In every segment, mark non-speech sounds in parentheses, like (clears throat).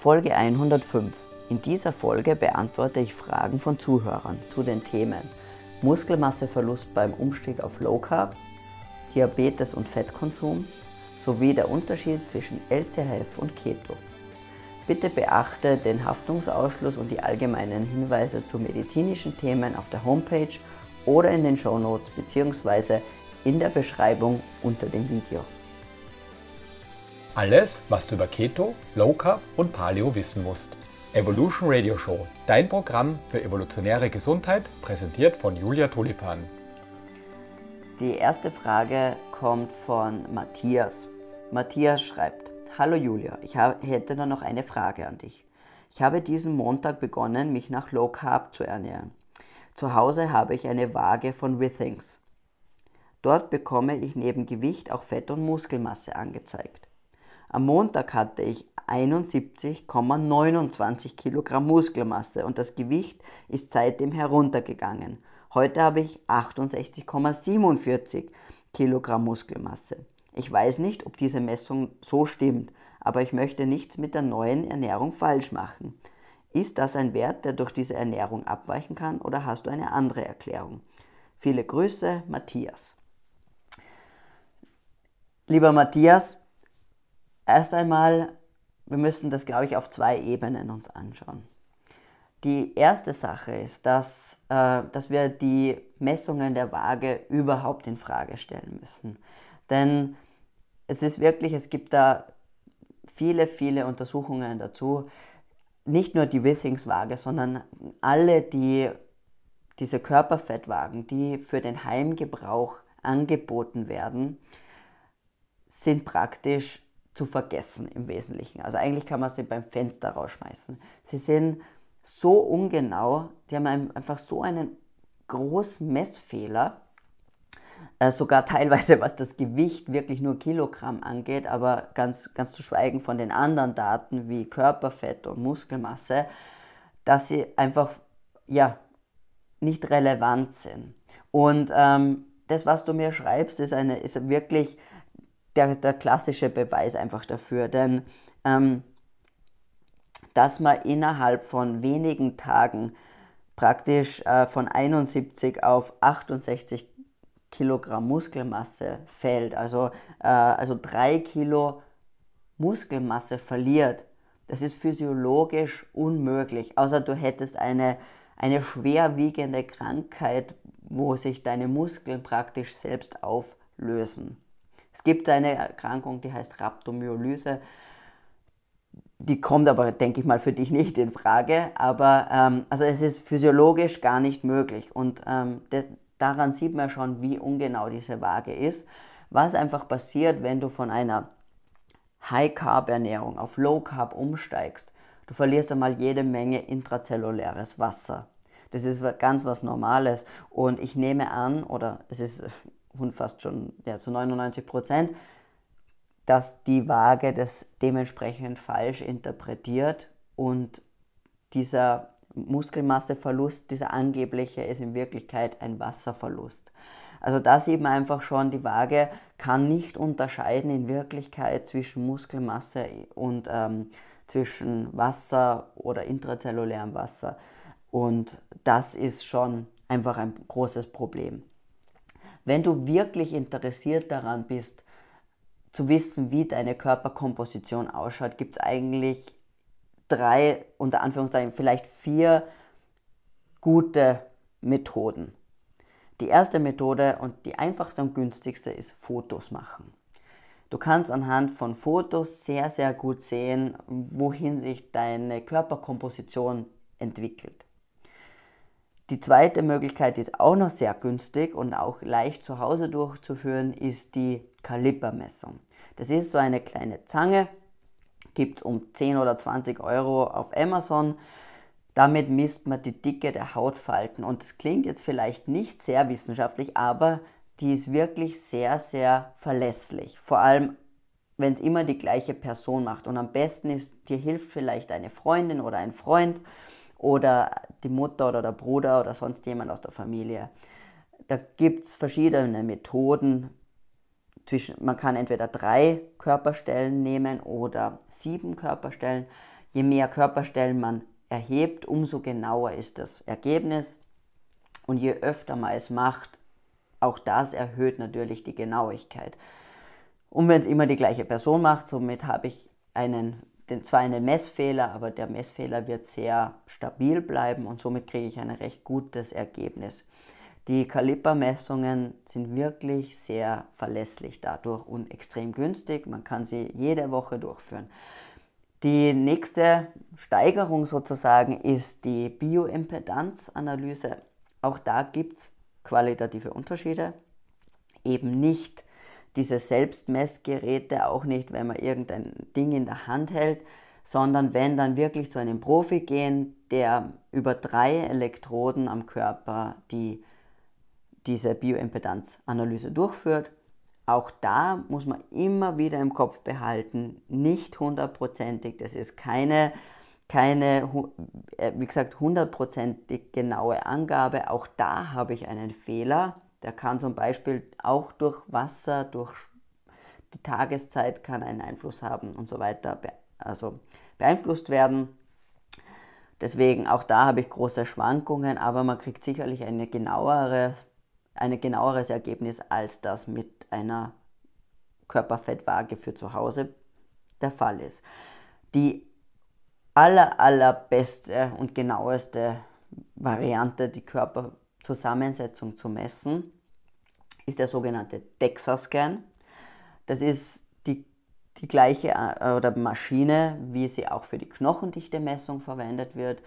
Folge 105. In dieser Folge beantworte ich Fragen von Zuhörern zu den Themen Muskelmasseverlust beim Umstieg auf Low Carb, Diabetes und Fettkonsum sowie der Unterschied zwischen LCHF und Keto. Bitte beachte den Haftungsausschluss und die allgemeinen Hinweise zu medizinischen Themen auf der Homepage oder in den Show Notes bzw. in der Beschreibung unter dem Video. Alles, was du über Keto, Low Carb und Paleo wissen musst. Evolution Radio Show, dein Programm für evolutionäre Gesundheit, präsentiert von Julia Tulipan. Die erste Frage kommt von Matthias. Matthias schreibt: Hallo Julia, ich hätte da noch eine Frage an dich. Ich habe diesen Montag begonnen, mich nach Low Carb zu ernähren. Zu Hause habe ich eine Waage von Withings. Dort bekomme ich neben Gewicht auch Fett und Muskelmasse angezeigt. Am Montag hatte ich 71,29 Kilogramm Muskelmasse und das Gewicht ist seitdem heruntergegangen. Heute habe ich 68,47 Kilogramm Muskelmasse. Ich weiß nicht, ob diese Messung so stimmt, aber ich möchte nichts mit der neuen Ernährung falsch machen. Ist das ein Wert, der durch diese Ernährung abweichen kann oder hast du eine andere Erklärung? Viele Grüße, Matthias. Lieber Matthias, Erst einmal, wir müssen das, glaube ich, auf zwei Ebenen uns anschauen. Die erste Sache ist, dass, äh, dass wir die Messungen der Waage überhaupt in Frage stellen müssen. Denn es ist wirklich, es gibt da viele, viele Untersuchungen dazu. Nicht nur die Withings-Waage, sondern alle die, diese Körperfettwagen, die für den Heimgebrauch angeboten werden, sind praktisch zu vergessen im Wesentlichen. Also eigentlich kann man sie beim Fenster rausschmeißen. Sie sind so ungenau, die haben einfach so einen großen Messfehler, äh, sogar teilweise was das Gewicht wirklich nur Kilogramm angeht, aber ganz, ganz zu schweigen von den anderen Daten wie Körperfett und Muskelmasse, dass sie einfach ja, nicht relevant sind. Und ähm, das, was du mir schreibst, ist, eine, ist wirklich der, der klassische Beweis einfach dafür. Denn ähm, dass man innerhalb von wenigen Tagen praktisch äh, von 71 auf 68 Kilogramm Muskelmasse fällt, also, äh, also drei Kilo Muskelmasse verliert, das ist physiologisch unmöglich, außer du hättest eine, eine schwerwiegende Krankheit, wo sich deine Muskeln praktisch selbst auflösen. Es gibt eine Erkrankung, die heißt Rhabdomyolyse. Die kommt aber, denke ich mal, für dich nicht in Frage. Aber ähm, also es ist physiologisch gar nicht möglich. Und ähm, das, daran sieht man schon, wie ungenau diese Waage ist. Was einfach passiert, wenn du von einer High-Carb-Ernährung auf Low-Carb umsteigst. Du verlierst einmal jede Menge intrazelluläres Wasser. Das ist ganz was Normales. Und ich nehme an, oder es ist und fast schon ja, zu 99 Prozent, dass die Waage das dementsprechend falsch interpretiert und dieser Muskelmasseverlust, dieser angebliche, ist in Wirklichkeit ein Wasserverlust. Also da sieht man einfach schon, die Waage kann nicht unterscheiden in Wirklichkeit zwischen Muskelmasse und ähm, zwischen Wasser oder intrazellulärem Wasser. Und das ist schon einfach ein großes Problem. Wenn du wirklich interessiert daran bist, zu wissen, wie deine Körperkomposition ausschaut, gibt es eigentlich drei, unter Anführungszeichen vielleicht vier gute Methoden. Die erste Methode und die einfachste und günstigste ist Fotos machen. Du kannst anhand von Fotos sehr, sehr gut sehen, wohin sich deine Körperkomposition entwickelt. Die zweite Möglichkeit, ist auch noch sehr günstig und auch leicht zu Hause durchzuführen, ist die Kalipermessung. Das ist so eine kleine Zange, gibt es um 10 oder 20 Euro auf Amazon. Damit misst man die Dicke der Hautfalten und das klingt jetzt vielleicht nicht sehr wissenschaftlich, aber die ist wirklich sehr, sehr verlässlich. Vor allem, wenn es immer die gleiche Person macht. Und am besten ist, dir hilft vielleicht eine Freundin oder ein Freund oder die Mutter oder der Bruder oder sonst jemand aus der Familie. Da gibt es verschiedene Methoden. Man kann entweder drei Körperstellen nehmen oder sieben Körperstellen. je mehr Körperstellen man erhebt, umso genauer ist das Ergebnis. Und je öfter man es macht, auch das erhöht natürlich die Genauigkeit. Und wenn es immer die gleiche Person macht, somit habe ich einen, den, zwar einen Messfehler, aber der Messfehler wird sehr stabil bleiben und somit kriege ich ein recht gutes Ergebnis. Die Kalipermessungen sind wirklich sehr verlässlich dadurch und extrem günstig. Man kann sie jede Woche durchführen. Die nächste Steigerung sozusagen ist die Bioimpedanzanalyse. Auch da gibt es qualitative Unterschiede. Eben nicht diese Selbstmessgeräte, auch nicht, wenn man irgendein Ding in der Hand hält, sondern wenn dann wirklich zu einem Profi gehen, der über drei Elektroden am Körper die, diese Bioimpedanzanalyse durchführt. Auch da muss man immer wieder im Kopf behalten, nicht hundertprozentig, das ist keine keine, äh, wie gesagt, hundertprozentig genaue Angabe. Auch da habe ich einen Fehler. Der kann zum Beispiel auch durch Wasser, durch die Tageszeit kann einen Einfluss haben und so weiter, also beeinflusst werden. Deswegen auch da habe ich große Schwankungen, aber man kriegt sicherlich eine genauere, ein genaueres Ergebnis, als das mit einer Körperfettwaage für zu Hause der Fall ist. Die aller, allerbeste und genaueste Variante, die Körperzusammensetzung zu messen, ist der sogenannte DEXA-Scan. Das ist die, die gleiche äh, oder Maschine, wie sie auch für die Knochendichte-Messung verwendet wird.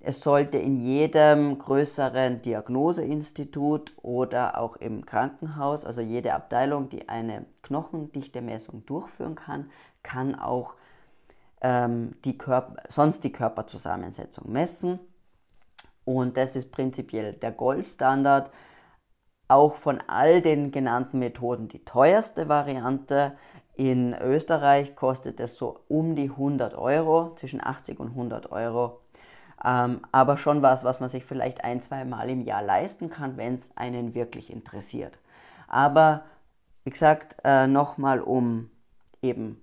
Es sollte in jedem größeren Diagnoseinstitut oder auch im Krankenhaus, also jede Abteilung, die eine Knochendichte-Messung durchführen kann, kann auch ähm, die Körper, sonst die Körperzusammensetzung messen. Und das ist prinzipiell der Goldstandard. Auch von all den genannten Methoden die teuerste Variante. In Österreich kostet es so um die 100 Euro, zwischen 80 und 100 Euro. Ähm, aber schon was, was man sich vielleicht ein, zwei Mal im Jahr leisten kann, wenn es einen wirklich interessiert. Aber wie gesagt, äh, nochmal um eben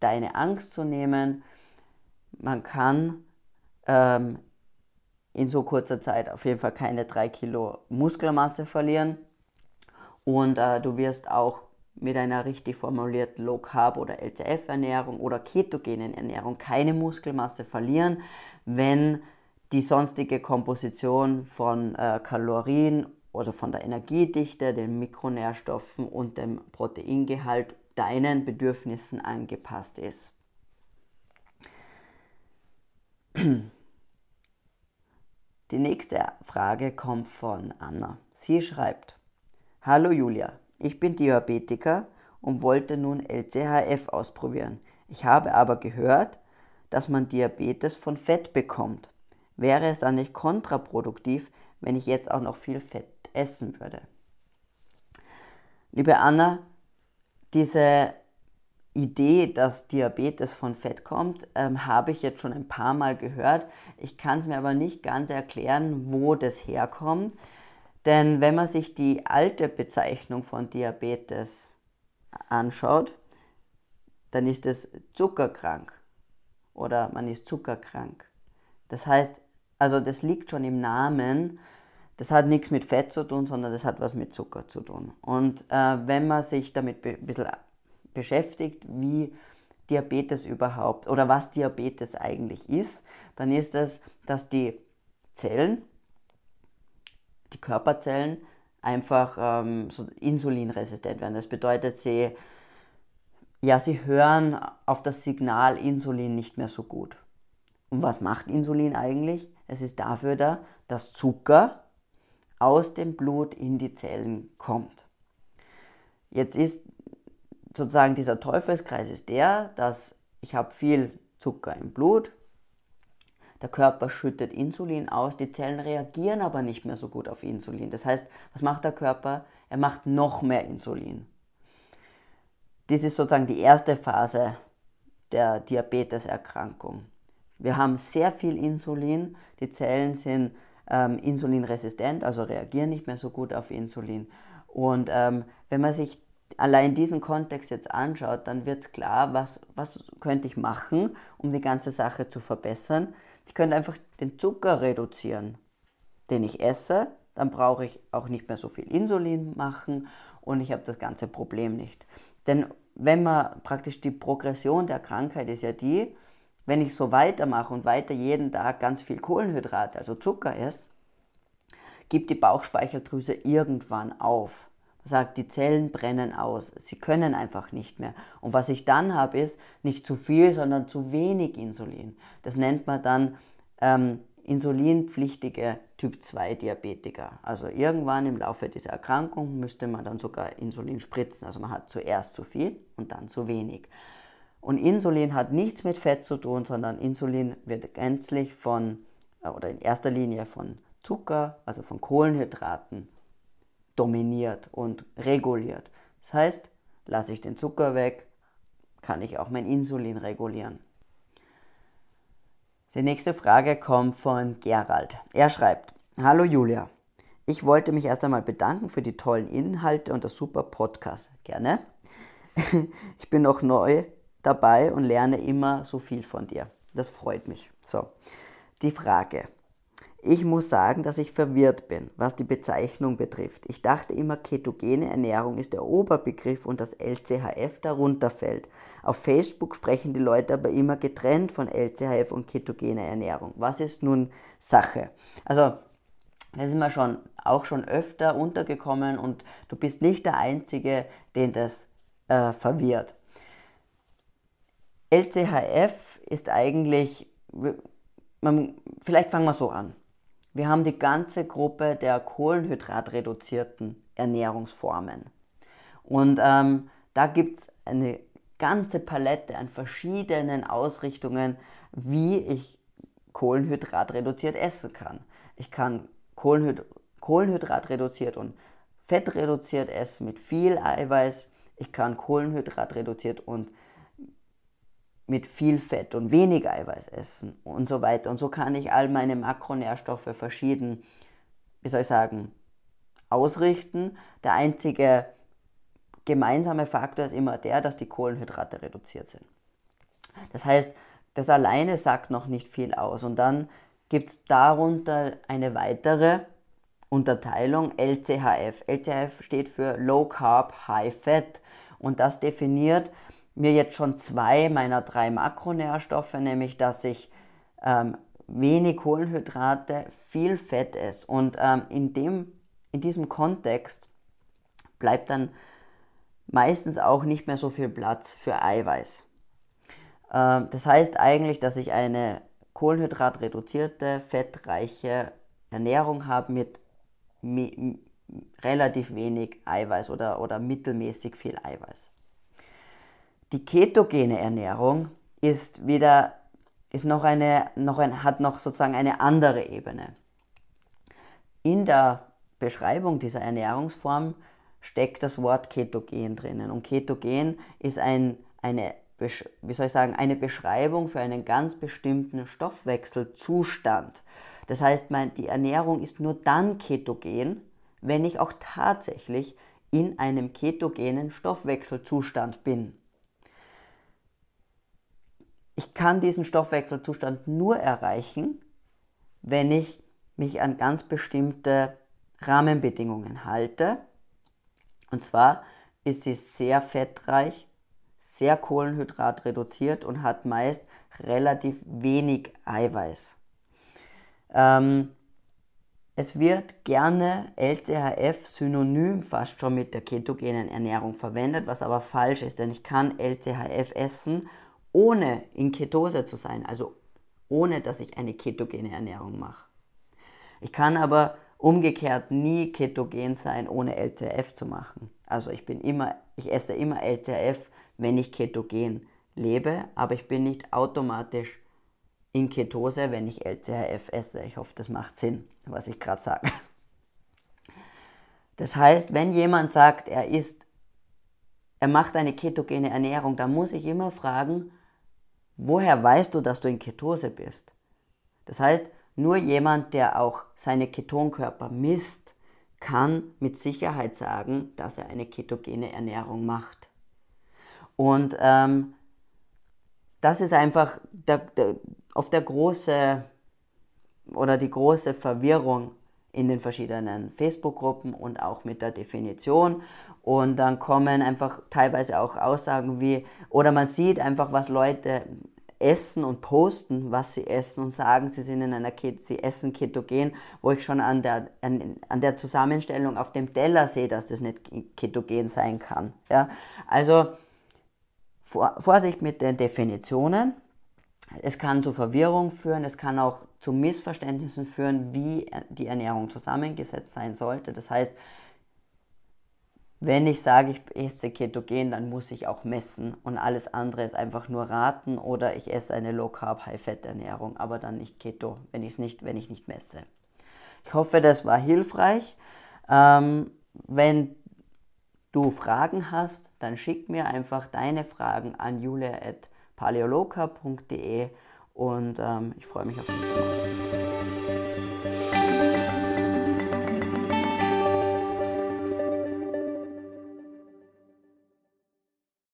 deine Angst zu nehmen. Man kann ähm, in so kurzer Zeit auf jeden Fall keine drei Kilo Muskelmasse verlieren. Und äh, du wirst auch mit einer richtig formulierten Low Carb oder LCF Ernährung oder ketogenen Ernährung keine Muskelmasse verlieren, wenn die sonstige Komposition von äh, Kalorien oder von der Energiedichte, den Mikronährstoffen und dem Proteingehalt deinen Bedürfnissen angepasst ist. (clears throat) Die nächste Frage kommt von Anna. Sie schreibt, Hallo Julia, ich bin Diabetiker und wollte nun LCHF ausprobieren. Ich habe aber gehört, dass man Diabetes von Fett bekommt. Wäre es dann nicht kontraproduktiv, wenn ich jetzt auch noch viel Fett essen würde? Liebe Anna, diese Idee, dass Diabetes von Fett kommt, ähm, habe ich jetzt schon ein paar Mal gehört. Ich kann es mir aber nicht ganz erklären, wo das herkommt. Denn wenn man sich die alte Bezeichnung von Diabetes anschaut, dann ist es zuckerkrank oder man ist zuckerkrank. Das heißt, also das liegt schon im Namen, das hat nichts mit Fett zu tun, sondern das hat was mit Zucker zu tun. Und äh, wenn man sich damit ein bisschen beschäftigt, wie Diabetes überhaupt oder was Diabetes eigentlich ist, dann ist es, dass die Zellen, die Körperzellen, einfach ähm, so insulinresistent werden. Das bedeutet, sie, ja, sie hören auf das Signal Insulin nicht mehr so gut. Und was macht Insulin eigentlich? Es ist dafür da, dass Zucker aus dem Blut in die Zellen kommt. Jetzt ist sozusagen dieser Teufelskreis ist der, dass ich habe viel Zucker im Blut, der Körper schüttet Insulin aus, die Zellen reagieren aber nicht mehr so gut auf Insulin. Das heißt, was macht der Körper? Er macht noch mehr Insulin. Dies ist sozusagen die erste Phase der Diabeteserkrankung. Wir haben sehr viel Insulin, die Zellen sind ähm, insulinresistent, also reagieren nicht mehr so gut auf Insulin. Und ähm, wenn man sich allein diesen Kontext jetzt anschaut, dann wird es klar, was, was könnte ich machen, um die ganze Sache zu verbessern. Ich könnte einfach den Zucker reduzieren, den ich esse. Dann brauche ich auch nicht mehr so viel Insulin machen und ich habe das ganze Problem nicht. Denn wenn man praktisch die Progression der Krankheit ist ja die, wenn ich so weitermache und weiter jeden Tag ganz viel Kohlenhydrate, also Zucker esse, gibt die Bauchspeicheldrüse irgendwann auf. Sagt, die Zellen brennen aus, sie können einfach nicht mehr. Und was ich dann habe, ist nicht zu viel, sondern zu wenig Insulin. Das nennt man dann ähm, insulinpflichtige Typ-2-Diabetiker. Also irgendwann im Laufe dieser Erkrankung müsste man dann sogar Insulin spritzen. Also man hat zuerst zu viel und dann zu wenig. Und Insulin hat nichts mit Fett zu tun, sondern Insulin wird gänzlich von, äh, oder in erster Linie von Zucker, also von Kohlenhydraten, dominiert und reguliert. Das heißt, lasse ich den Zucker weg, kann ich auch mein Insulin regulieren. Die nächste Frage kommt von Gerald. Er schreibt, Hallo Julia, ich wollte mich erst einmal bedanken für die tollen Inhalte und das super Podcast. Gerne. (laughs) Ich bin noch neu dabei und lerne immer so viel von dir. Das freut mich. So, die Frage. Ich muss sagen, dass ich verwirrt bin, was die Bezeichnung betrifft. Ich dachte immer, ketogene Ernährung ist der Oberbegriff und das LCHF darunter fällt. Auf Facebook sprechen die Leute aber immer getrennt von LCHF und ketogene Ernährung. Was ist nun Sache? Also, das ist mir schon auch schon öfter untergekommen und du bist nicht der Einzige, den das äh, verwirrt. LCHF ist eigentlich, man, vielleicht fangen wir so an. Wir haben die ganze Gruppe der kohlenhydratreduzierten Ernährungsformen. Und ähm, da gibt es eine ganze Palette an verschiedenen Ausrichtungen, wie ich Kohlenhydrat reduziert essen kann. Ich kann Kohlenhyd Kohlenhydrat reduziert und Fett reduziert essen mit viel Eiweiß. Ich kann Kohlenhydrat reduziert und mit viel Fett und wenig Eiweiß essen und so weiter. Und so kann ich all meine Makronährstoffe verschieden, wie soll ich sagen, ausrichten. Der einzige gemeinsame Faktor ist immer der, dass die Kohlenhydrate reduziert sind. Das heißt, das alleine sagt noch nicht viel aus. Und dann gibt es darunter eine weitere Unterteilung LCHF. LCHF steht für Low Carb, High Fat. Und das definiert, mir jetzt schon zwei meiner drei Makronährstoffe, nämlich dass ich ähm, wenig Kohlenhydrate, viel Fett esse. Und ähm, in, dem, in diesem Kontext bleibt dann meistens auch nicht mehr so viel Platz für Eiweiß. Ähm, das heißt eigentlich, dass ich eine kohlenhydratreduzierte, fettreiche Ernährung habe mit relativ wenig Eiweiß oder, oder mittelmäßig viel Eiweiß. Die ketogene Ernährung ist wieder, ist noch eine, noch ein, hat noch sozusagen eine andere Ebene. In der Beschreibung dieser Ernährungsform steckt das Wort Ketogen drinnen. Und Ketogen ist ein, eine, wie soll ich sagen, eine Beschreibung für einen ganz bestimmten Stoffwechselzustand. Das heißt, mein, die Ernährung ist nur dann ketogen, wenn ich auch tatsächlich in einem ketogenen Stoffwechselzustand bin. Ich kann diesen Stoffwechselzustand nur erreichen, wenn ich mich an ganz bestimmte Rahmenbedingungen halte. Und zwar ist sie sehr fettreich, sehr kohlenhydratreduziert und hat meist relativ wenig Eiweiß. Ähm, es wird gerne LCHF synonym fast schon mit der ketogenen Ernährung verwendet, was aber falsch ist, denn ich kann LCHF essen ohne in Ketose zu sein, also ohne dass ich eine ketogene Ernährung mache. Ich kann aber umgekehrt nie ketogen sein, ohne LCHF zu machen. Also ich bin immer, ich esse immer LCHF, wenn ich ketogen lebe, aber ich bin nicht automatisch in Ketose, wenn ich LCHF esse. Ich hoffe, das macht Sinn, was ich gerade sage. Das heißt, wenn jemand sagt, er isst, er macht eine ketogene Ernährung, dann muss ich immer fragen, Woher weißt du, dass du in Ketose bist? Das heißt, nur jemand, der auch seine Ketonkörper misst, kann mit Sicherheit sagen, dass er eine ketogene Ernährung macht. Und ähm, das ist einfach der, der, oft der große oder die große Verwirrung in den verschiedenen Facebook-Gruppen und auch mit der Definition. Und dann kommen einfach teilweise auch Aussagen wie, oder man sieht einfach, was Leute essen und posten, was sie essen und sagen, sie sind in einer Ket sie essen ketogen, wo ich schon an der, an, an der Zusammenstellung auf dem Teller sehe, dass das nicht ketogen sein kann. Ja? Also vor, Vorsicht mit den Definitionen. Es kann zu Verwirrung führen, es kann auch zu Missverständnissen führen, wie die Ernährung zusammengesetzt sein sollte. Das heißt, wenn ich sage, ich esse ketogen, dann muss ich auch messen und alles andere ist einfach nur raten oder ich esse eine Low Carb High Fat Ernährung, aber dann nicht Keto, wenn ich nicht, wenn ich nicht messe. Ich hoffe, das war hilfreich. Ähm, wenn du Fragen hast, dann schick mir einfach deine Fragen an julia.paleoloka.de und ähm, ich freue mich auf nächste Mal.